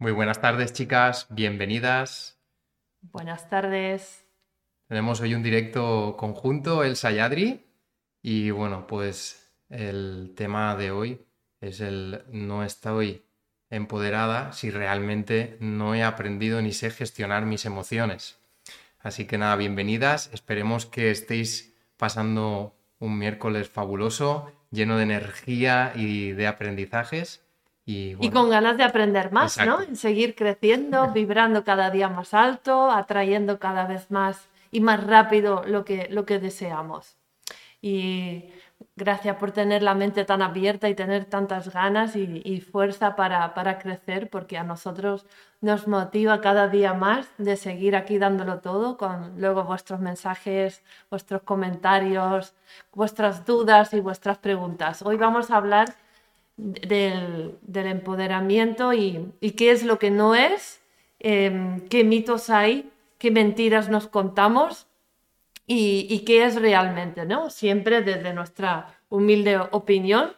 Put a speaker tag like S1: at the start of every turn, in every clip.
S1: Muy buenas tardes, chicas, bienvenidas.
S2: Buenas tardes.
S1: Tenemos hoy un directo conjunto, el Sayadri, y bueno, pues el tema de hoy es el no estoy empoderada si realmente no he aprendido ni sé gestionar mis emociones. Así que nada, bienvenidas. Esperemos que estéis pasando un miércoles fabuloso, lleno de energía y de aprendizajes. Y,
S2: con ganas de aprender más, ¿no? En seguir creciendo, vibrando cada día más alto, atrayendo cada vez más y más rápido lo que, lo que deseamos. Y Gracias por tener la mente tan abierta y tener tantas ganas y, fuerza para, para, crecer, porque a nosotros nos motiva cada día más de seguir aquí dándolo todo, con luego vuestros mensajes, vuestros comentarios, vuestras dudas y vuestras preguntas. Hoy vamos a hablar del, del empoderamiento y, y, qué es lo que no es, em, qué mitos hay, qué mentiras nos contamos y, qué es realmente, ¿no? Siempre desde nuestra humilde opinión,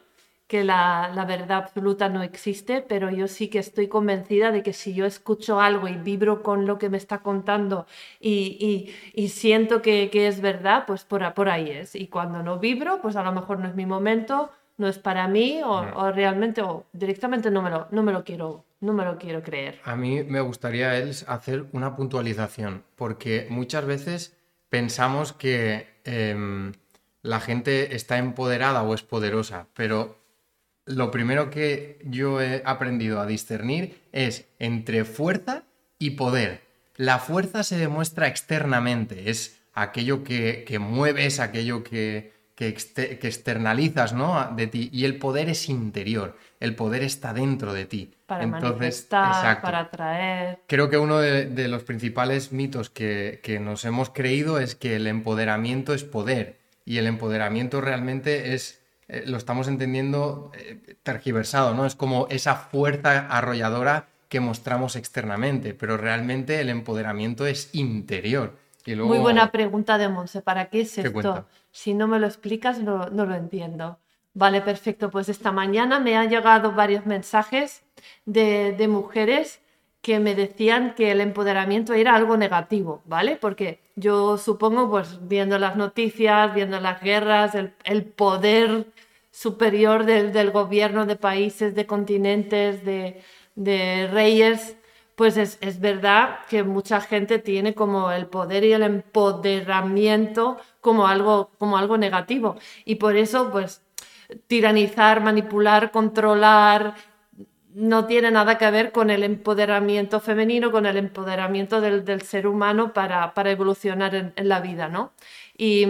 S2: que la, verdad absoluta no existe, pero yo sí que estoy convencida de que si yo escucho algo y vibro con lo que me está contando y, siento que, es verdad, pues por, por ahí es. Y cuando no vibro, pues a lo mejor no es mi momento, no es para mí o, realmente o directamente no me, lo, no, me lo quiero, no me lo quiero creer.
S1: A mí me gustaría hacer una puntualización, porque muchas veces pensamos que em, la gente está empoderada o es poderosa, pero lo primero que yo he aprendido a discernir es entre fuerza y poder. La fuerza se demuestra externamente, es aquello que, que mueves, aquello que, que, externalizas ¿no? de ti, y el poder es interior, el poder está dentro de ti.
S2: Para manifestar, para atraer.
S1: Creo que uno de, los principales mitos que, nos hemos creído es que el empoderamiento es poder y el empoderamiento realmente es, eh, lo estamos entendiendo eh, tergiversado, ¿no? Es como esa fuerza arrolladora que mostramos externamente, pero realmente el empoderamiento es interior.
S2: Muy buena pregunta de Monse, ¿para qué es esto? Si no me lo explicas, no, no lo entiendo. Vale, perfecto. Pues esta mañana me han llegado varios mensajes de, mujeres que me decían que el empoderamiento era algo negativo, ¿vale? Porque yo supongo, pues viendo las noticias, viendo las guerras, el, poder superior del, gobierno de países, de continentes, de, reyes, pues es, es, verdad que mucha gente tiene como el poder y el empoderamiento como algo, como algo negativo. Y por eso, pues, tiranizar, manipular, controlar, no tiene nada que ver con el empoderamiento femenino, con el empoderamiento del, ser humano para, evolucionar en, la vida, ¿no? Y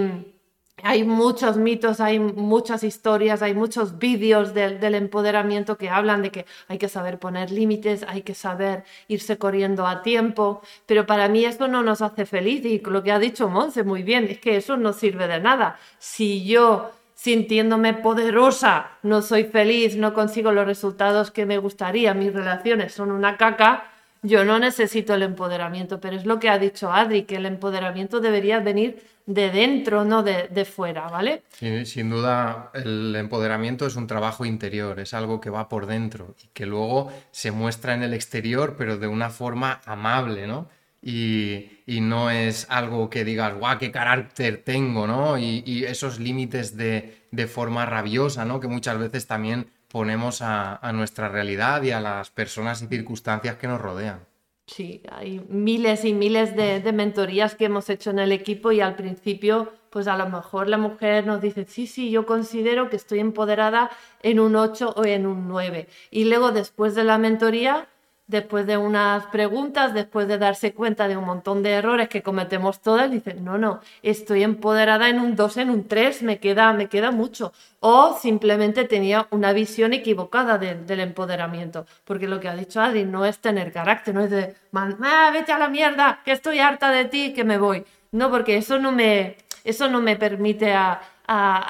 S2: hay muchos mitos, hay muchas historias, hay muchos vídeos del, empoderamiento que hablan de que hay que saber poner límites, hay que saber irse corriendo a tiempo, pero para mí eso no nos hace feliz y lo que ha dicho Monse muy bien, es que eso no sirve de nada. Si yo sintiéndome poderosa, no soy feliz, no consigo los resultados que me gustaría, mis relaciones son una caca, yo no necesito el empoderamiento, pero es lo que ha dicho Adri, que el empoderamiento debería venir de dentro, no de, fuera, ¿vale?
S1: sin duda, el empoderamiento es un trabajo interior, es algo que va por dentro y que luego se muestra en el exterior, pero de una forma amable, ¿no? y, no es algo que digas, guau, qué carácter tengo, ¿no? Y, esos límites de, forma rabiosa, ¿no? Que muchas veces también ponemos a, nuestra realidad y a las personas y circunstancias que nos rodean.
S2: Sí, hay miles y miles de, de, mentorías que hemos hecho en el equipo y al principio, pues a lo mejor la mujer nos dice, sí, sí, yo considero que estoy empoderada en un 8 o en un 9. Y luego después de la mentoría, después de unas preguntas, después de darse cuenta de un montón de errores que cometemos todas, dicen, no, no, estoy empoderada en un 2, en un 3, me queda, me queda mucho. O simplemente tenía una visión equivocada del empoderamiento, porque lo que ha dicho Adri no es tener carácter, no es de, ah, vete a la mierda, que estoy harta de ti, que me voy. No, porque eso no me, eso no me permite a,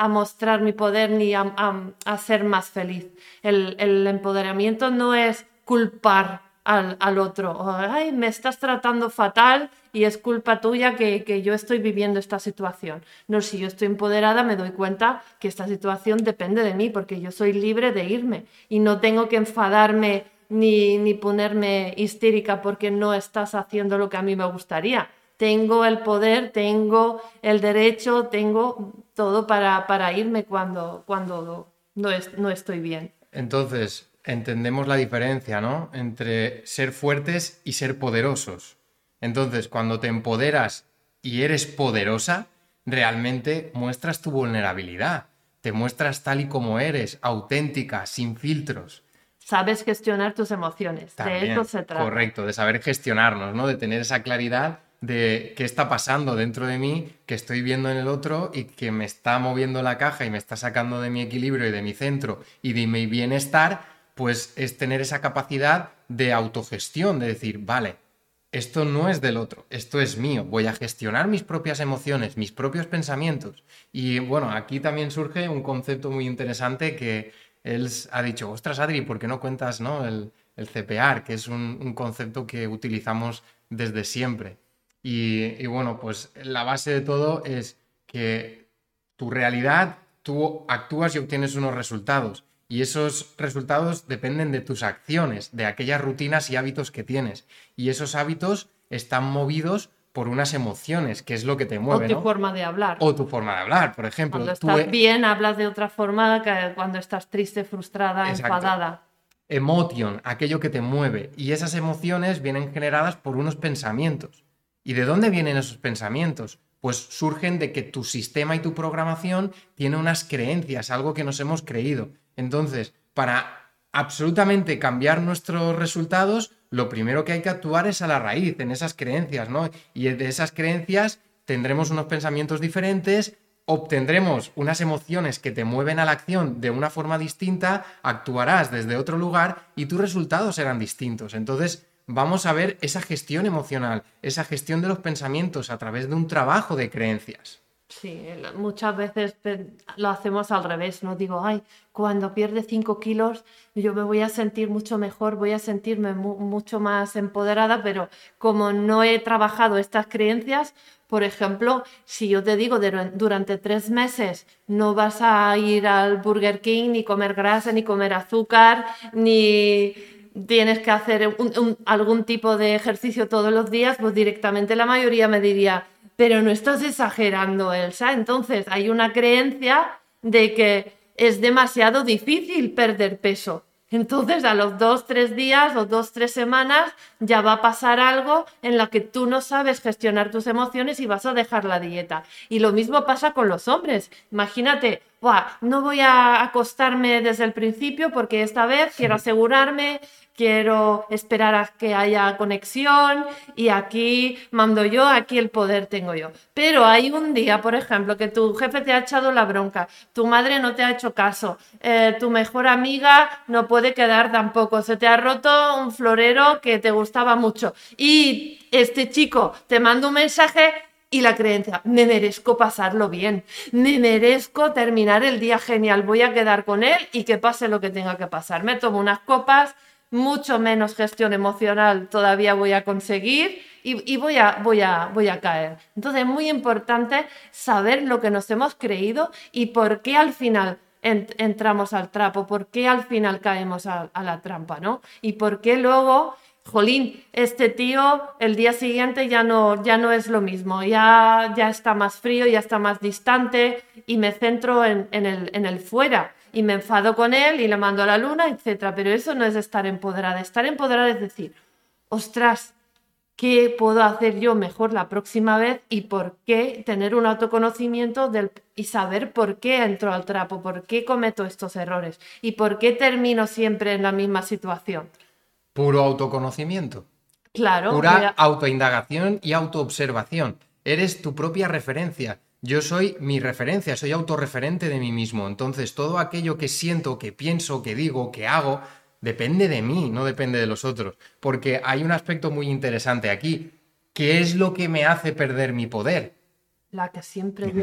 S2: mostrar mi poder ni a, ser más feliz. El, el empoderamiento no es culpar al, otro. Ay, me estás tratando fatal y es culpa tuya que, yo estoy viviendo esta situación. No, si yo estoy empoderada me doy cuenta que esta situación depende de mí porque yo soy libre de irme y no tengo que enfadarme ni, ni ponerme histérica porque no estás haciendo lo que a mí me gustaría. Tengo el poder, tengo el derecho, tengo todo para, para irme cuando, cuando no, no estoy bien.
S1: Entonces, entendemos la diferencia, ¿no? Entre ser fuertes y ser poderosos. Entonces, cuando te empoderas y eres poderosa, realmente muestras tu vulnerabilidad. Te muestras tal y como eres, auténtica, sin filtros.
S2: Sabes gestionar tus emociones. de eso se trata.
S1: Correcto, de saber gestionarnos, ¿no? De tener esa claridad de qué está pasando dentro de mí, que estoy viendo en el otro y que me está moviendo la caja y me está sacando de mi equilibrio y de mi centro y de mi bienestar, pues es tener esa capacidad de autogestión, de decir, vale, esto no es del otro, esto es mío, voy a gestionar mis propias emociones, mis propios pensamientos. Y bueno, aquí también surge un concepto muy interesante que él ha dicho, ostras Adri, ¿por qué no cuentas ¿no? El, el CPR, que es un, concepto que utilizamos desde siempre? Y, bueno, pues la base de todo es que tu realidad, tú actúas y obtienes unos resultados. Y esos resultados dependen de tus acciones, de aquellas rutinas y hábitos que tienes. Y esos hábitos están movidos por unas emociones, que es lo que te mueve.
S2: O tu forma de hablar.
S1: O tu forma de hablar, por ejemplo.
S2: Cuando estás e- bien, hablas de otra forma que cuando estás triste, frustrada, enfadada.
S1: Emotion, aquello que te mueve. Y esas emociones vienen generadas por unos pensamientos. ¿Y de dónde vienen esos pensamientos? Pues surgen de que tu sistema y tu programación tiene unas creencias, algo que nos hemos creído. Entonces, para absolutamente cambiar nuestros resultados, lo primero que hay que actuar es a la raíz, en esas creencias, ¿no? Y de esas creencias tendremos unos pensamientos diferentes, obtendremos unas emociones que te mueven a la acción de una forma distinta, actuarás desde otro lugar y tus resultados serán distintos. Entonces, vamos a ver esa gestión emocional, esa gestión de los pensamientos a través de un trabajo de creencias.
S2: Sí, muchas veces lo hacemos al revés, ¿no? Digo, ay, cuando pierde 5 kilos yo me voy a sentir mucho mejor, voy a sentirme mucho más empoderada, pero como no he trabajado estas creencias, por ejemplo, si yo te digo durante tres meses no vas a ir al Burger King, ni comer grasa, ni comer azúcar, ni tienes que hacer algún tipo de ejercicio todos los días, pues directamente la mayoría me diría, pero no estás exagerando, Elsa. Entonces hay una creencia de que es demasiado difícil perder peso. Entonces a los dos, tres días o dos, tres semanas ya va a pasar algo en la que tú no sabes gestionar tus emociones y vas a dejar la dieta. Y lo mismo pasa con los hombres. Imagínate, no voy a acostarme desde el principio porque esta vez quiero asegurarme quiero esperar a que haya conexión y aquí mando yo, aquí el poder tengo yo. Pero hay un día, por ejemplo, que tu jefe te ha echado la bronca, tu madre no te ha hecho caso, eh, tu mejor amiga no puede quedar tampoco, se te ha roto un florero que te gustaba mucho y este chico te manda un mensaje y la creencia, me merezco pasarlo bien, me merezco terminar el día genial, voy a quedar con él y que pase lo que tenga que pasar. Me tomo unas copas, mucho menos gestión emocional todavía voy a conseguir y, voy, a, caer. Entonces es muy importante saber lo que nos hemos creído y por qué al final entramos al trapo, por qué al final caemos a, la trampa, ¿no? Y por qué luego jolín, este tío el día siguiente ya no, ya no es lo mismo, ya, ya está más frío, ya está más distante y me centro en el fuera y me enfado con él y le mando a la luna, etc. Pero eso no es estar empoderada. Estar empoderada es decir, ostras, ¿qué puedo hacer yo mejor la próxima vez y por qué tener un autoconocimiento del, y saber por qué entro al trapo, por qué cometo estos errores y por qué termino siempre en la misma situación?
S1: Puro autoconocimiento.
S2: Claro.
S1: Pura autoindagación y autoobservación. Eres tu propia referencia yo soy mi referencia, soy autorreferente de mí mismo. Entonces, todo aquello que siento, que pienso, que digo, que hago, depende de mí, no depende de los otros. Porque hay un aspecto muy interesante aquí. ¿Qué es lo que me hace perder mi poder?
S2: La que siempre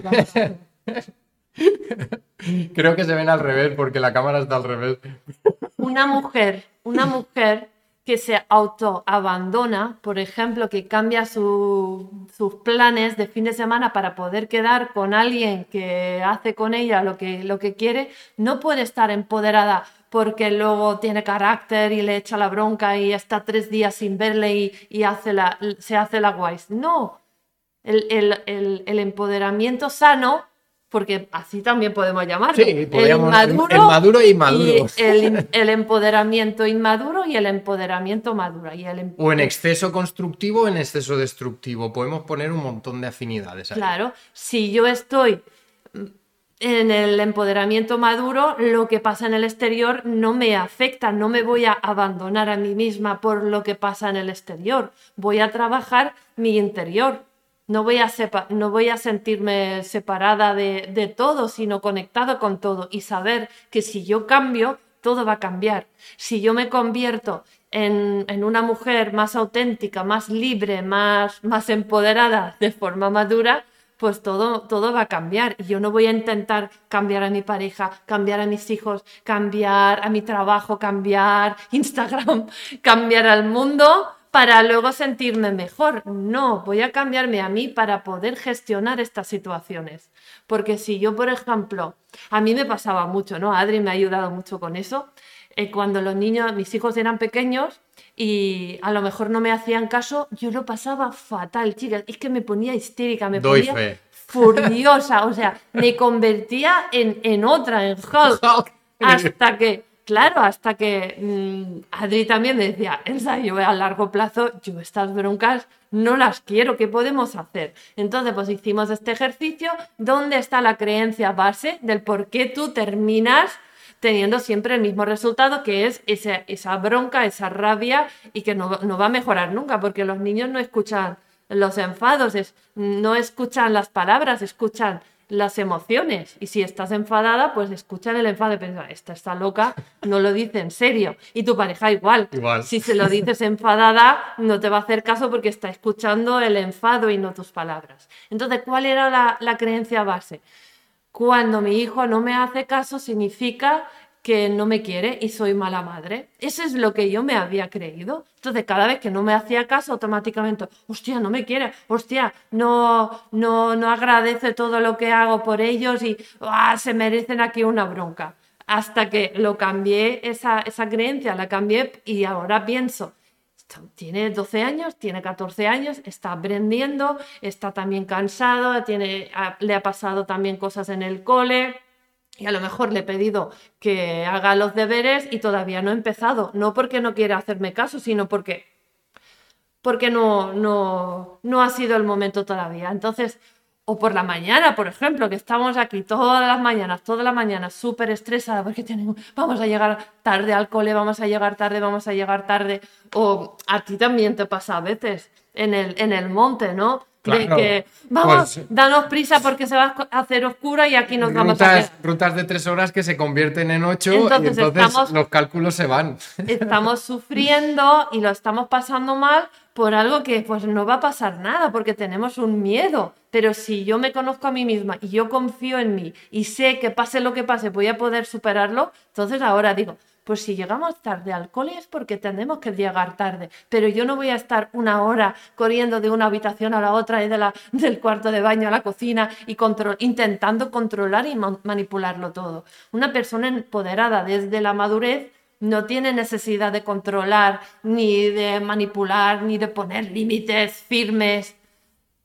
S1: Creo que se ven al revés porque la cámara está al revés.
S2: Una mujer, una mujer que se autoabandona, por ejemplo, que cambia sus planes de fin de semana para poder quedar con alguien que hace con ella lo que, lo que quiere, no puede estar empoderada porque luego tiene carácter y le echa la bronca y está tres días sin verle y, hace la, se hace la guays. No, el, el empoderamiento sano porque así también podemos llamarlo.
S1: Sí, el maduro, el maduro y maduro.
S2: el, empoderamiento inmaduro y el empoderamiento maduro. Y el
S1: o en exceso constructivo o en exceso destructivo. Podemos poner un montón de afinidades.
S2: Ahí. Claro, si yo estoy en el empoderamiento maduro, lo que pasa en el exterior no me afecta, no me voy a abandonar a mí misma por lo que pasa en el exterior. Voy a trabajar mi interior no voy a, no voy a sentirme separada de, todo, sino conectada con todo y saber que si yo cambio, todo va a cambiar. Si yo me convierto en, una mujer más auténtica, más libre, más, más empoderada de forma madura, pues todo, todo va a cambiar. Y yo no voy a intentar cambiar a mi pareja, cambiar a mis hijos, cambiar a mi trabajo, cambiar Instagram, cambiar al mundo para luego sentirme mejor. No, voy a cambiarme a mí para poder gestionar estas situaciones. Porque si yo, por ejemplo, a mí me pasaba mucho, ¿no? Adri me ha ayudado mucho con eso. Eh, cuando los niños, mis hijos eran pequeños y a lo mejor no me hacían caso, yo lo pasaba fatal, chicas. Es que me ponía histérica, me ponía furiosa, o sea, me convertía en, en otra, en Hulk. hasta que Claro, hasta que mm, Adri también decía, Elsa, yo a largo plazo, yo estas broncas no las quiero, ¿qué podemos hacer? Entonces, pues hicimos este ejercicio, ¿dónde está la creencia base del por qué tú terminas teniendo siempre el mismo resultado, que es esa, bronca, esa rabia y que no, va a mejorar nunca, porque los niños no escuchan los enfados, no escuchan las palabras, escuchan las emociones. Y si estás enfadada, pues escuchan el enfado y piensan, esta está loca, no lo dice en serio. Y tu pareja igual.
S1: igual.
S2: Si se lo dices enfadada, no te va a hacer caso porque está escuchando el enfado y no tus palabras. Entonces, ¿cuál era la, la creencia base? Cuando mi hijo no me hace caso, significa que no me quiere y soy mala madre. Eso es lo que yo me había creído. Entonces, cada vez que no me hacía caso, automáticamente, hostia, no me quiere, hostia, no, no, no agradece todo lo que hago por ellos y ah, se merecen aquí una bronca. Hasta que lo cambié, esa, esa creencia la cambié y ahora pienso, tiene 12 años, tiene 14 años, está aprendiendo, está también cansado, tiene, le ha pasado también cosas en el cole y a lo mejor le he pedido que haga los deberes y todavía no he empezado. No porque no quiera hacerme caso, sino porque, porque no, no, no ha sido el momento todavía. Entonces, o por la mañana, por ejemplo, que estamos aquí todas las mañanas, todas las mañanas, súper estresada porque tenemos, vamos a llegar tarde al cole, vamos a llegar tarde, vamos a llegar tarde. O a ti también te pasa a veces en el, en el monte, ¿no? De que vamos, pues, danos prisa porque se va a hacer oscura y aquí nos vamos a quedar.
S1: Rutas de tres horas que se convierten en ocho entonces, y entonces los cálculos se van.
S2: Estamos sufriendo y lo estamos pasando mal por algo que pues no va a pasar nada porque tenemos un miedo. Pero si yo me conozco a mí misma y yo confío en mí y sé que pase lo que pase voy a poder superarlo, entonces ahora digo, pues si llegamos tarde al cole es porque tenemos que llegar tarde, pero yo no voy a estar una hora corriendo de una habitación a la otra y de la, del cuarto de baño a la cocina y intentando controlar y manipularlo todo. Una persona empoderada desde la madurez no tiene necesidad de controlar, ni de manipular, ni de poner límites firmes.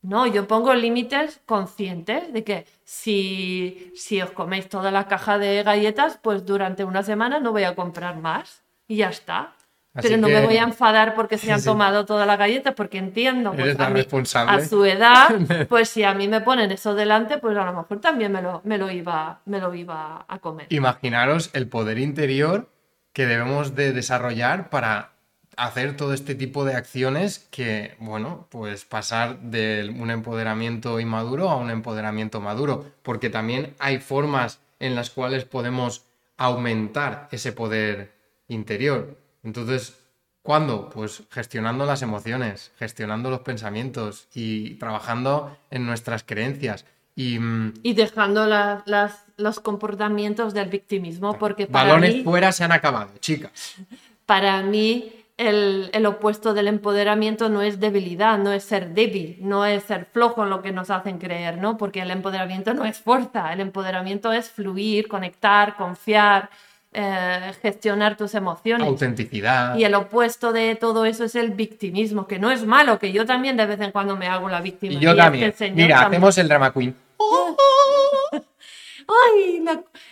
S2: No, yo pongo límites conscientes de que si, si os coméis toda la caja de galletas, pues durante una semana no voy a comprar más y ya está. Pero no me voy a enfadar porque se han tomado todas las galletas, porque entiendo pues, a, su edad, pues si a mí me ponen eso delante, pues a lo mejor también me lo, me lo, iba, me lo iba a comer.
S1: Imaginaros el poder interior que debemos de desarrollar para hacer todo este tipo de acciones que, bueno, pues pasar de un empoderamiento inmaduro a un empoderamiento maduro, porque también hay formas en las cuales podemos aumentar ese poder interior. Entonces, ¿cuándo? Pues gestionando las emociones, gestionando los pensamientos y trabajando en nuestras creencias. Y, mm,
S2: dejando los comportamientos del victimismo, porque
S1: para Balones fuera se han acabado, chicas.
S2: Para mí, el, opuesto del empoderamiento no es debilidad, no es ser débil, no es ser flojo en lo que nos hacen creer, ¿no? Porque el empoderamiento no es fuerza, el empoderamiento es fluir, conectar, confiar, eh, gestionar tus emociones.
S1: Autenticidad.
S2: Y el opuesto de todo eso es el victimismo, que no es malo, que yo también de vez en cuando me hago la víctima.
S1: Y yo también. Mira, hacemos el drama queen.
S2: ¡Ay!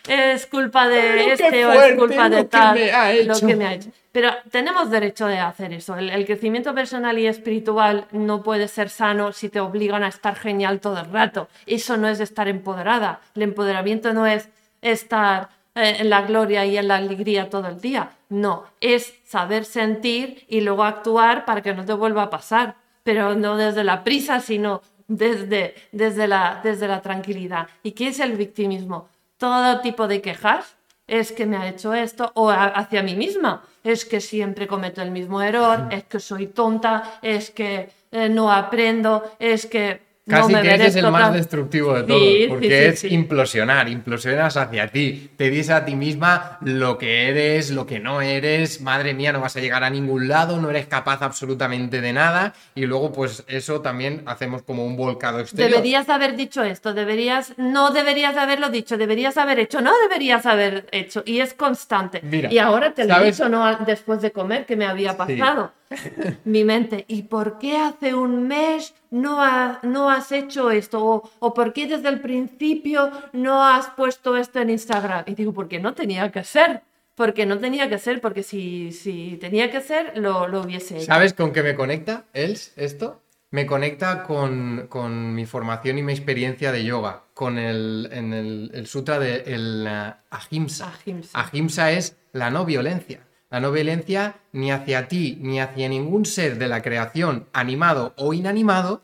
S2: es culpa de este o es culpa de tal. Lo que me ha hecho. Pero tenemos derecho de hacer eso. El, crecimiento personal y espiritual no puede ser sano si te obligan a estar genial todo el rato. Eso no es estar empoderada. El empoderamiento no es estar eh, en la gloria y en la alegría todo el día. No, es saber sentir y luego actuar para que no te vuelva a pasar, pero no desde la prisa, sino desde, desde, la, desde la tranquilidad. ¿Y qué es el victimismo? Todo tipo de quejas. Es que me ha hecho esto, o hacia mí misma. Es que siempre cometo el mismo error, es que soy tonta, es que eh, no aprendo, es que
S1: Casi que ese es el más destructivo de todos, porque es implosionar, implosionas hacia ti, te dices a ti misma lo que eres, lo que no eres, madre mía, no vas a llegar a ningún lado, no eres capaz absolutamente de nada, y luego pues eso también hacemos como un volcado exterior.
S2: Deberías haber dicho esto, deberías, no deberías haberlo dicho, deberías haber hecho, no deberías haber hecho, y es constante. y ahora te lo he dicho no después de comer que me había pasado. Mi mente, ¿y por qué hace un mes no, no has hecho esto? O, por qué desde el principio no has puesto esto en Instagram? Y digo, porque no tenía que ser. Porque no tenía que ser, porque si, si tenía que ser, lo, lo hubiese hecho.
S1: ¿Sabes con qué me conecta, Els, esto? Me conecta con, con, mi formación y mi experiencia de yoga, con el, en el, el sutra de el, uh, ahimsa. Ahimsa es la no violencia. La no violencia ni hacia ti ni hacia ningún ser de la creación, animado o inanimado,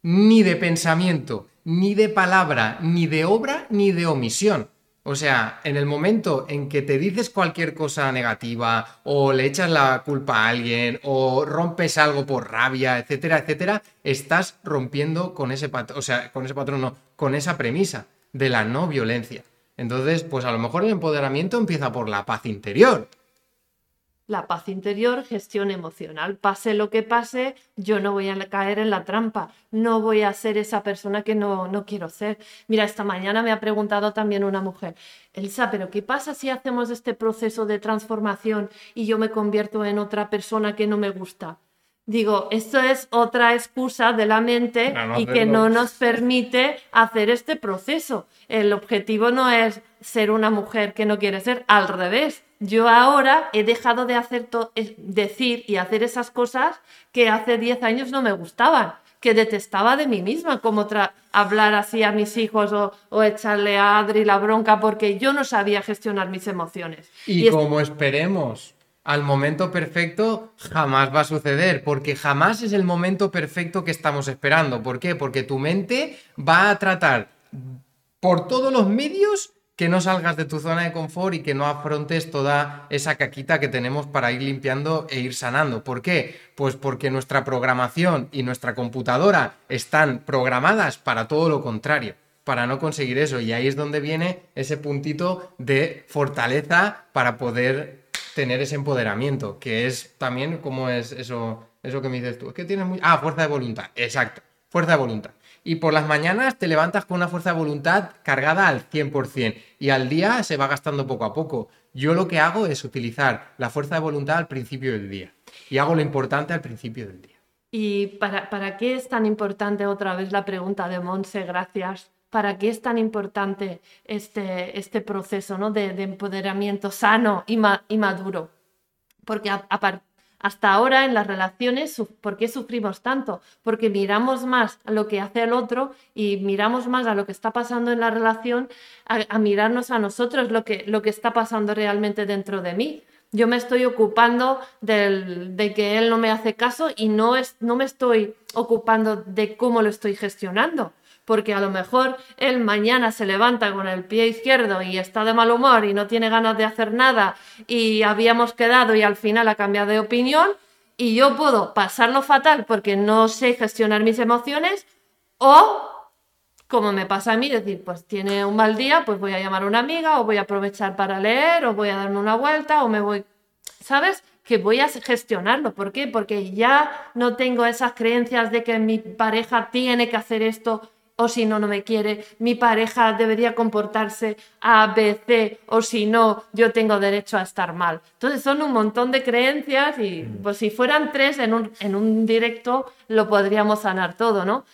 S1: ni de pensamiento, ni de palabra, ni de obra, ni de omisión. O sea, en el momento en que te dices cualquier cosa negativa o le echas la culpa a alguien o rompes algo por rabia, etcétera, etcétera, estás rompiendo con ese patrón, o sea, con ese patrón no, con esa premisa de la no violencia. Entonces, pues a lo mejor el empoderamiento empieza por la paz interior
S2: la paz interior, gestión emocional. Pase lo que pase, yo no voy a caer en la trampa, no voy a ser esa persona que no, no quiero ser. Mira, esta mañana me ha preguntado también una mujer, Elsa, pero ¿qué pasa si hacemos este proceso de transformación y yo me convierto en otra persona que no me gusta? Digo, esto es otra excusa de la mente y que no nos permite hacer este proceso. El objetivo no es ser una mujer que no quiere ser, al revés yo ahora he dejado de hacer decir y hacer esas cosas que hace 10 años no me gustaban, que detestaba de mí misma, como hablar así a mis hijos o, echarle a Adri la bronca porque yo no sabía gestionar mis emociones.
S1: Y, como esperemos al momento perfecto jamás va a suceder, porque jamás es el momento perfecto que estamos esperando. ¿Por qué? Porque tu mente va a tratar por todos los medios que no salgas de tu zona de confort y que no afrontes toda esa caquita que tenemos para ir limpiando e ir sanando. ¿Por qué? Pues porque nuestra programación y nuestra computadora están programadas para todo lo contrario, para no conseguir eso. Y ahí es donde viene ese puntito de fortaleza para poder tener ese empoderamiento, que es también como es eso, eso que me dices tú. Es que tienes muy... Ah, fuerza de voluntad. Exacto. Fuerza de voluntad y por las mañanas te levantas con una fuerza de voluntad cargada al 100% y al día se va gastando poco a poco. Yo lo que hago es utilizar la fuerza de voluntad al principio del día y hago lo importante al principio del día.
S2: ¿Y para, para qué es tan importante otra vez la pregunta de Monse? Gracias. ¿Para qué es tan importante este, este proceso ¿no? de, empoderamiento sano y, maduro? Porque hasta ahora en las relaciones, ¿por qué sufrimos tanto? Porque miramos más a lo que hace el otro y miramos más a lo que está pasando en la relación, a, mirarnos a nosotros lo que, lo que está pasando realmente dentro de mí. Yo me estoy ocupando de que él no me hace caso y no, es, no me estoy ocupando de cómo lo estoy gestionando porque a lo mejor él mañana se levanta con el pie izquierdo y está de mal humor y no tiene ganas de hacer nada y habíamos quedado y al final ha cambiado de opinión y yo puedo pasarlo fatal porque no sé gestionar mis emociones o como me pasa a mí, decir, pues tiene un mal día, pues voy a llamar a una amiga o voy a aprovechar para leer o voy a darme una vuelta o me voy, ¿sabes? Que voy a gestionarlo. ¿Por qué? Porque ya no tengo esas creencias de que mi pareja tiene que hacer esto o si no, no me quiere, mi pareja debería comportarse A, B, C, o si no, yo tengo derecho a estar mal. Entonces son un montón de creencias y pues si fueran tres en un, en un directo lo podríamos sanar todo, ¿no?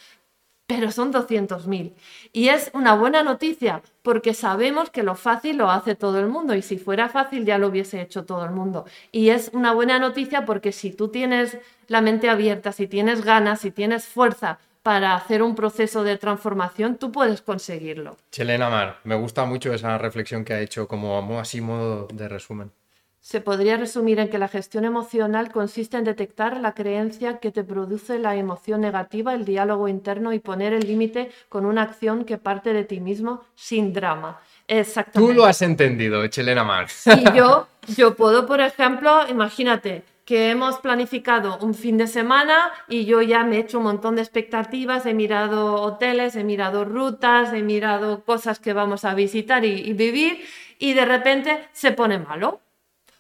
S2: pero son 200.000. Y es una buena noticia porque sabemos que lo fácil lo hace todo el mundo y si fuera fácil ya lo hubiese hecho todo el mundo. Y es una buena noticia porque si tú tienes la mente abierta, si tienes ganas, si tienes fuerza para hacer un proceso de transformación, tú puedes conseguirlo.
S1: Chelena Mar, me gusta mucho esa reflexión que ha hecho como así modo de resumen.
S2: Se podría resumir en que la gestión emocional consiste en detectar la creencia que te produce la emoción negativa, el diálogo interno y poner el límite con una acción que parte de ti mismo sin drama.
S1: Exactamente. Tú lo has entendido, Chelena Mar.
S2: Y yo, yo puedo, por ejemplo, imagínate que hemos planificado un fin de semana y yo ya me he hecho un montón de expectativas, he mirado hoteles, he mirado rutas, he mirado cosas que vamos a visitar y, y vivir y de repente se pone malo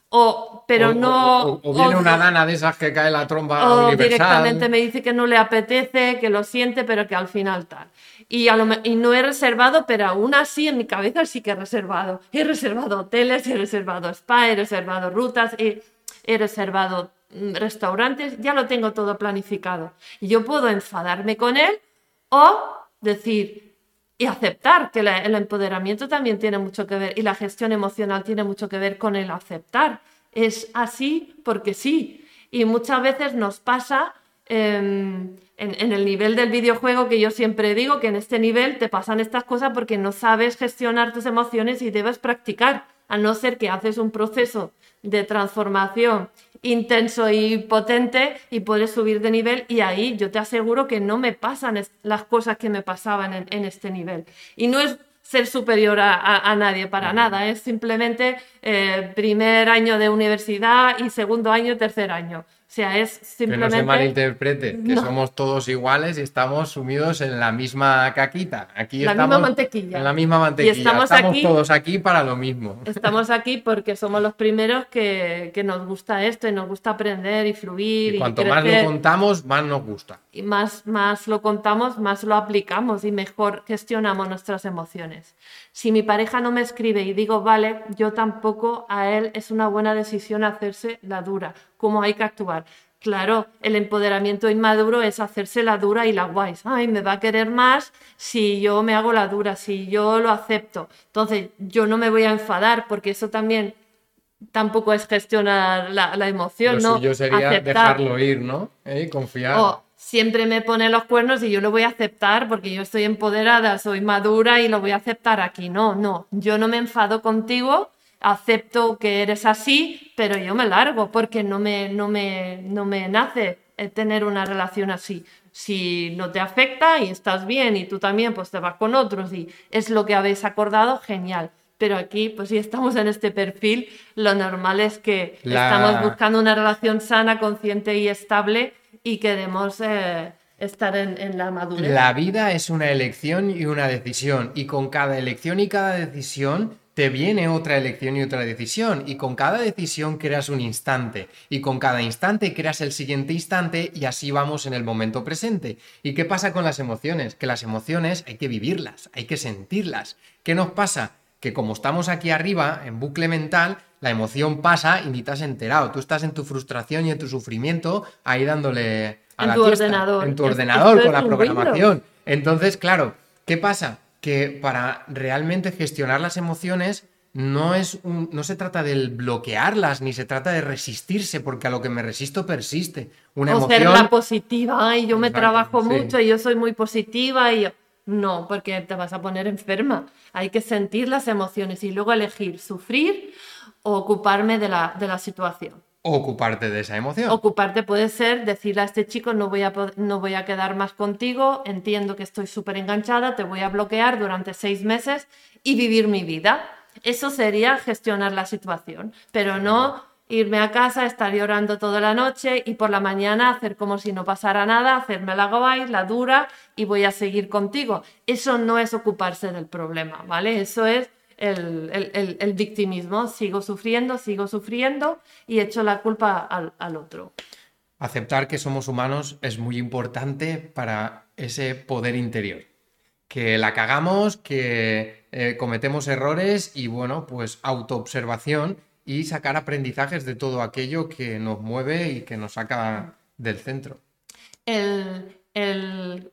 S2: o, pero no.
S1: O, viene una dana de esas que cae la tromba
S2: o directamente me dice que no le apetece, que lo siente, pero que al final tal. Y, y no he reservado, pero aún así en mi cabeza sí que he reservado. He reservado hoteles, he reservado spa, he reservado rutas, he, he reservado mm, restaurantes, ya lo tengo todo planificado. Y yo puedo enfadarme con él o decir, y aceptar que el empoderamiento también tiene mucho que ver y la gestión emocional tiene mucho que ver con el aceptar. Es así porque sí. Y muchas veces nos pasa em, en, el nivel del videojuego que yo siempre digo que en este nivel te pasan estas cosas porque no sabes gestionar tus emociones y debes practicar, a no ser que haces un proceso de transformación intenso y potente y puedes subir de nivel y ahí yo te aseguro que no me pasan las cosas que me pasaban en, este nivel. Y no es ser superior a, nadie para nada, es simplemente eh, primer año de universidad y segundo año, tercer año sea, es simplemente...
S1: Que no se malinterprete, que somos todos iguales y estamos sumidos en la misma caquita. Aquí
S2: la
S1: misma
S2: mantequilla.
S1: En la misma mantequilla. Y estamos, todos aquí para lo mismo.
S2: Estamos aquí porque somos los primeros que, nos gusta esto y nos gusta aprender y fluir.
S1: Y, cuanto más lo contamos, más nos gusta.
S2: Y más, más lo contamos, más lo aplicamos y mejor gestionamos nuestras emociones. Si mi pareja no me escribe y digo, vale, yo tampoco, a él es una buena decisión hacerse la dura, cómo hay que actuar. Claro, el empoderamiento inmaduro es hacerse la dura y la guays. Ay, me va a querer más si yo me hago la dura, si yo lo acepto. Entonces, yo no me voy a enfadar porque eso también tampoco es gestionar la, emoción,
S1: lo ¿no? sería dejarlo ir, ¿no? ¿Eh? Confiar
S2: siempre me pone los cuernos y yo lo voy a aceptar porque yo estoy empoderada, soy madura y lo voy a aceptar aquí. No, no, yo no me enfado contigo, acepto que eres así, pero yo me largo porque no me, no me, no me nace tener una relación así. Si no te afecta y estás bien y tú también, pues te vas con otros y es lo que habéis acordado, genial. Pero aquí, pues si estamos en este perfil, lo normal es que estamos buscando una relación sana, consciente y estable y queremos eh, estar en, la madurez.
S1: La vida es una elección y una decisión y con cada elección y cada decisión te viene otra elección y otra decisión y con cada decisión creas un instante y con cada instante creas el siguiente instante y así vamos en el momento presente. ¿Y qué pasa con las emociones? Que las emociones hay que vivirlas, hay que sentirlas. ¿Qué nos pasa? Que como estamos aquí arriba en bucle mental, la emoción pasa y ni te has enterado. Tú estás en tu frustración y en tu sufrimiento ahí dándole
S2: a en tu ordenador.
S1: En tu ordenador con la programación. Entonces, claro, ¿qué pasa? Que para realmente gestionar las emociones no, es un, no se trata de bloquearlas ni se trata de resistirse, porque a lo que me resisto persiste.
S2: Una o ser la positiva, y yo me trabajo mucho y yo soy muy positiva y No, porque te vas a poner enferma. Hay que sentir las emociones y luego elegir sufrir o ocuparme de la, de la situación.
S1: Ocuparte de esa emoción.
S2: Ocuparte puede ser decirle a este chico no voy a, no voy a quedar más contigo, entiendo que estoy súper enganchada, te voy a bloquear durante seis meses y vivir mi vida. Eso sería gestionar la situación, pero no irme a casa, estar llorando toda la noche y por la mañana hacer como si no pasara nada, hacerme la guay, la dura y voy a seguir contigo. Eso no es ocuparse del problema, ¿vale? Eso es el, victimismo. Sigo sufriendo, sigo sufriendo y echo la culpa al, otro.
S1: Aceptar que somos humanos es muy importante para ese poder interior. que la cagamos, que eh, cometemos errores y bueno, pues autoobservación y sacar aprendizajes de todo aquello que nos mueve y que nos saca del centro.
S2: El, el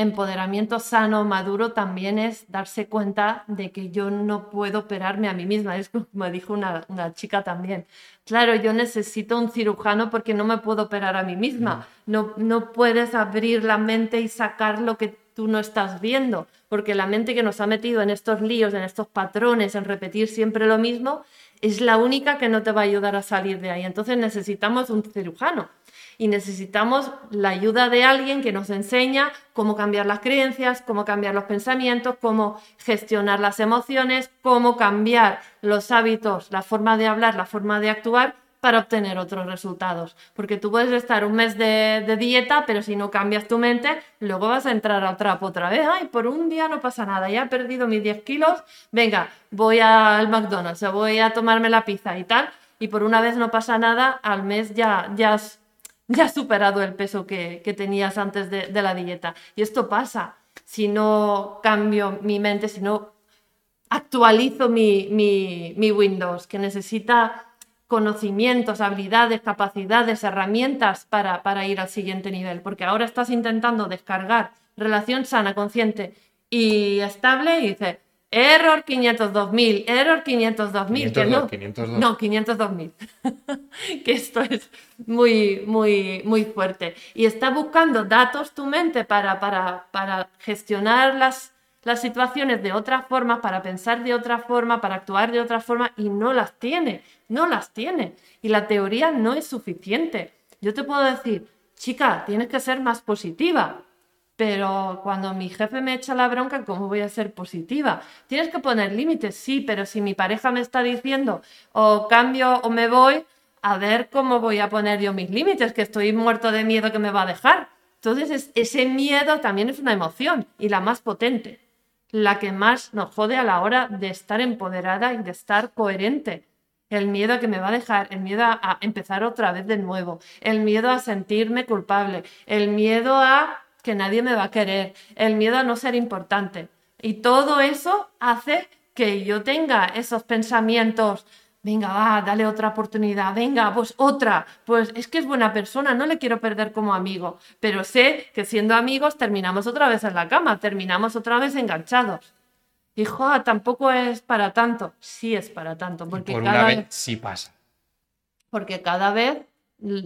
S2: empoderamiento sano, maduro, también es darse cuenta de que yo no puedo operarme a mí misma. Es como dijo una, una, chica también. Claro, yo necesito un cirujano porque no me puedo operar a mí misma. No, no puedes abrir la mente y sacar lo que tú no estás viendo, porque la mente que nos ha metido en estos líos, en estos patrones, en repetir siempre lo mismo, es la única que no te va a ayudar a salir de ahí. Entonces necesitamos un cirujano y necesitamos la ayuda de alguien que nos enseña cómo cambiar las creencias, cómo cambiar los pensamientos, cómo gestionar las emociones, cómo cambiar los hábitos, la forma de hablar, la forma de actuar para obtener otros resultados. Porque tú puedes estar un mes de, dieta, pero si no cambias tu mente, luego vas a entrar al trapo otra vez. Ay, por un día no pasa nada, ya he perdido mis 10 kilos, venga, voy al McDonald's, o voy a tomarme la pizza y tal. Y por una vez no pasa nada, al mes ya, ya, has, ya has superado el peso que, tenías antes de, la dieta. Y esto pasa si no cambio mi mente, si no actualizo mi, mi, mi Windows, que necesita conocimientos, habilidades, capacidades, herramientas para, para ir al siguiente nivel, porque ahora estás intentando descargar relación sana, consciente y estable y dices, error 502.000, error 502.000, que no, 502. no, 502.000, que esto es muy, muy, muy fuerte. Y está buscando datos tu mente para, para, para gestionar las las situaciones de otra forma, para pensar de otra forma, para actuar de otra forma y no las tiene, no las tiene. Y la teoría no es suficiente. Yo te puedo decir, chica, tienes que ser más positiva, pero cuando mi jefe me echa la bronca, ¿cómo voy a ser positiva? Tienes que poner límites, sí, pero si mi pareja me está diciendo o cambio o me voy, a ver cómo voy a poner yo mis límites, que estoy muerto de miedo que me va a dejar. Entonces, ese miedo también es una emoción y la más potente la que más nos jode a la hora de estar empoderada y de estar coherente. El miedo a que me va a dejar, el miedo a empezar otra vez de nuevo, el miedo a sentirme culpable, el miedo a que nadie me va a querer, el miedo a no ser importante. Y todo eso hace que yo tenga esos pensamientos venga, va, dale otra oportunidad, venga, pues otra, pues es que es buena persona, no le quiero perder como amigo, pero sé que siendo amigos terminamos otra vez en la cama, terminamos otra vez enganchados. Hijo, tampoco es para tanto, sí es para tanto, porque
S1: por cada una vez sí pasa.
S2: Porque cada vez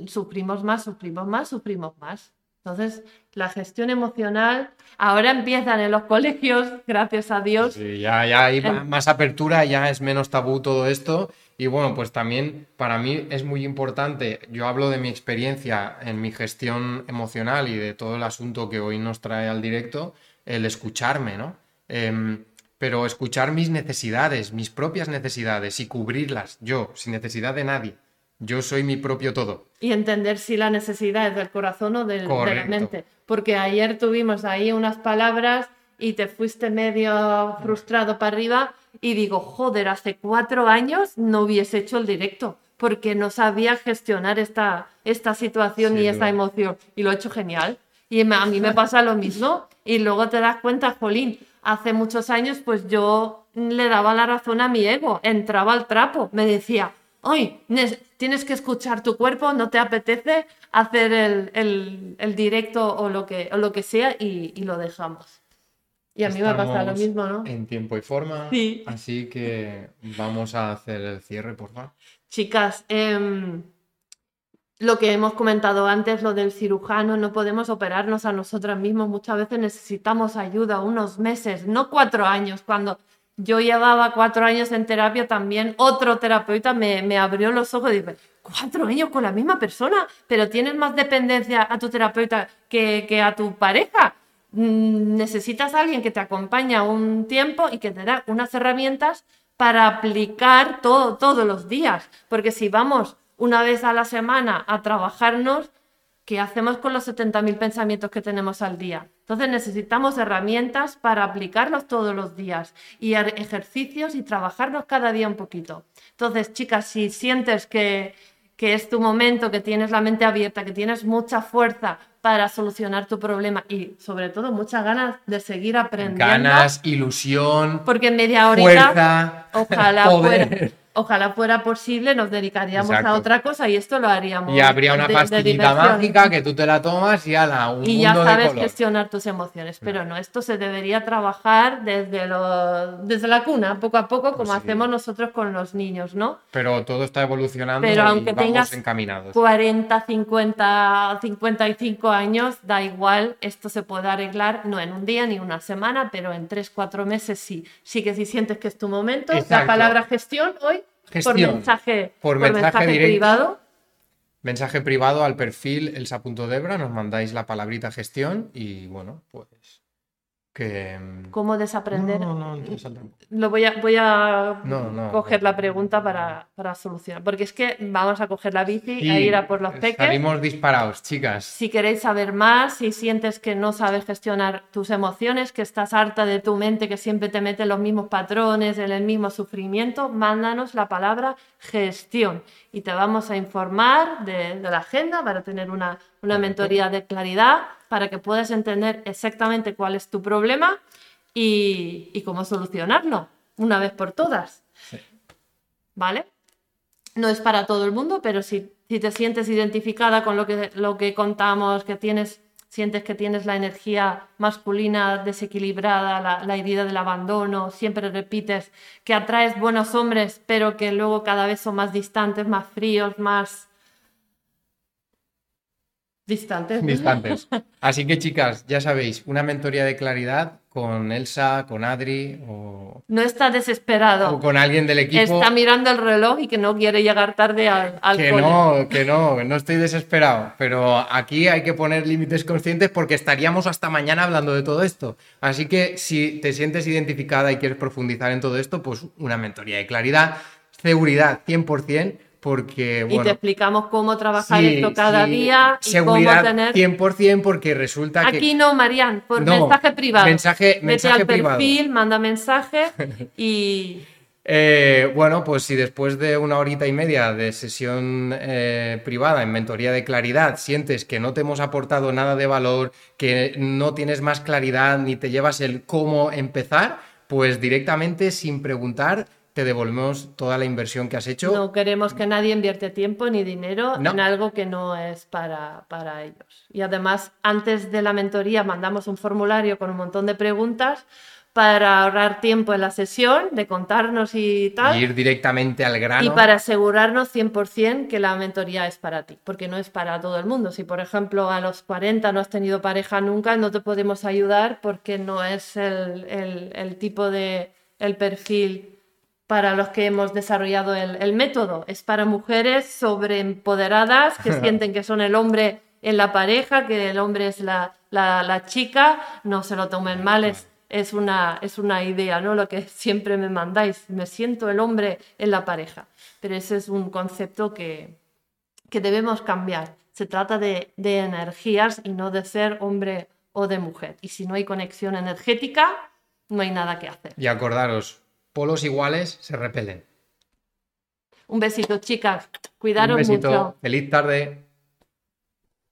S2: sufrimos más, sufrimos más, sufrimos más. Entonces, la gestión emocional ahora empiezan en los colegios, gracias a Dios.
S1: Sí, ya, ya hay más apertura, ya es menos tabú todo esto y bueno, pues también para mí es muy importante, yo hablo de mi experiencia en mi gestión emocional y de todo el asunto que hoy nos trae al directo, el escucharme, ¿no? Em, pero escuchar mis necesidades, mis propias necesidades y cubrirlas yo, sin necesidad de nadie. Yo soy mi propio todo.
S2: Y entender si la necesidad es del corazón o del, de la mente. Porque ayer tuvimos ahí unas palabras y te fuiste medio frustrado para arriba y digo, joder, hace cuatro años no hubiese hecho el directo porque no sabía gestionar esta, esta situación y esa emoción. Y lo he hecho genial. Y a mí me pasa lo mismo. Y luego te das cuenta, Jolín, hace muchos años pues yo le daba la razón a mi ego, entraba al trapo, me decía, hoy tienes que escuchar tu cuerpo, no te apetece hacer el, el, directo o lo, que, o lo que sea y lo dejamos. Y a mí me pasa lo mismo, ¿no?
S1: En tiempo y forma. Sí. Así que vamos a hacer el cierre, por favor.
S2: Chicas, em, lo que hemos comentado antes, lo del cirujano, no podemos operarnos a nosotras mismos. Muchas veces necesitamos ayuda, unos meses, no cuatro años. Cuando yo llevaba cuatro años en terapia, también otro terapeuta me, me abrió los ojos y dije, cuatro años con la misma persona, pero tienes más dependencia a tu terapeuta que, que a tu pareja Mm, necesitas a alguien que te acompañe un tiempo y que te da unas herramientas para aplicar todo, todos los días. Porque si vamos una vez a la semana a trabajarnos, ¿qué hacemos con los 70.000 pensamientos que tenemos al día? Entonces necesitamos herramientas para aplicarlos todos los días y ejercicios y trabajarnos cada día un poquito. Entonces, chicas, si sientes que, que es tu momento, que tienes la mente abierta, que tienes mucha fuerza para solucionar tu problema y sobre todo muchas ganas de seguir aprendiendo.
S1: Ganas, ilusión,
S2: porque en media horita, ojalá fuera ojalá fuera posible, nos dedicaríamos a otra cosa y esto lo haríamos.
S1: Y habría una pastillita mágica que tú te la tomas y ala, un
S2: Y ya sabes gestionar tus emociones. Pero no, esto se debería trabajar desde, lo, desde la cuna, poco a poco, como hacemos nosotros con los niños, ¿no?
S1: Pero todo está evolucionando Pero aunque y vamos tengas encaminados.
S2: 40, 50, 55 años, da igual, esto se puede arreglar, no en un día ni una semana, pero en 3, 4 meses sí. Sí que si sientes que es tu momento, la palabra gestión hoy por mensaje, por, mensaje, privado.
S1: Mensaje privado al perfil elsa.debra, nos mandáis la palabrita gestión y bueno, pues Mm,
S2: ¿Cómo desaprender? No, no, Lo voy a, voy a coger la pregunta para, solucionar. Porque es que vamos a coger la bici e ir a por los peques.
S1: Salimos disparados, chicas.
S2: Si queréis saber más, si sientes que no sabes gestionar tus emociones, que estás harta de tu mente, que siempre te mete los mismos patrones, en el mismo sufrimiento, mándanos la palabra gestión. Y te vamos a informar de, la agenda para tener una, una mentoría de claridad para que puedas entender exactamente cuál es tu problema y, cómo solucionarlo una vez por todas. ¿Vale? No es para todo el mundo, pero si, si te sientes identificada con lo que, lo que contamos, que tienes, sientes que tienes la energía masculina desequilibrada, la, la herida del abandono, siempre repites que atraes buenos hombres, pero que luego cada vez son más distantes, más fríos, más Distantes.
S1: Distantes. Así que chicas, ya sabéis, una mentoría de claridad con Elsa, con Adri o...
S2: No está desesperado.
S1: O con alguien del equipo.
S2: Está mirando el reloj y que no quiere llegar tarde al, al
S1: Que no, que no, no estoy desesperado. Pero aquí hay que poner límites conscientes porque estaríamos hasta mañana hablando de todo esto. Así que si te sientes identificada y quieres profundizar en todo esto, pues una mentoría de claridad, seguridad 100%, porque,
S2: y te explicamos cómo trabajar esto cada día y
S1: seguridad
S2: cómo tener
S1: 100% porque resulta
S2: que aquí no Marian por mensaje privado.
S1: mensaje mensaje
S2: al perfil manda mensaje y
S1: eh, bueno, pues si después de una horita y media de sesión eh, privada en mentoría de claridad sientes que no te hemos aportado nada de valor, que no tienes más claridad ni te llevas el cómo empezar, pues directamente sin preguntar te devolvemos toda la inversión que has hecho.
S2: No queremos que nadie invierte tiempo ni dinero en algo que no es para, para ellos. Y además, antes de la mentoría mandamos un formulario con un montón de preguntas para ahorrar tiempo en la sesión, de contarnos y tal.
S1: ir directamente al grano.
S2: Y para asegurarnos 100% que la mentoría es para ti, porque no es para todo el mundo. Si, por ejemplo, a los 40 no has tenido pareja nunca, no te podemos ayudar porque no es el, el, el tipo de, el perfil para los que hemos desarrollado el, método. Es para mujeres sobreempoderadas que sienten que son el hombre en la pareja, que el hombre es la, chica. No se lo tomen mal, es, es, una, es una idea, ¿no? Lo que siempre me mandáis. Me siento el hombre en la pareja. Pero ese es un concepto que, que debemos cambiar. Se trata de, de energías y no de ser hombre o de mujer. Y si no hay conexión energética, no hay nada que hacer.
S1: Y acordaros, polos iguales se repelen.
S2: Un besito, chicas. Cuidaros
S1: Un besito. Feliz tarde.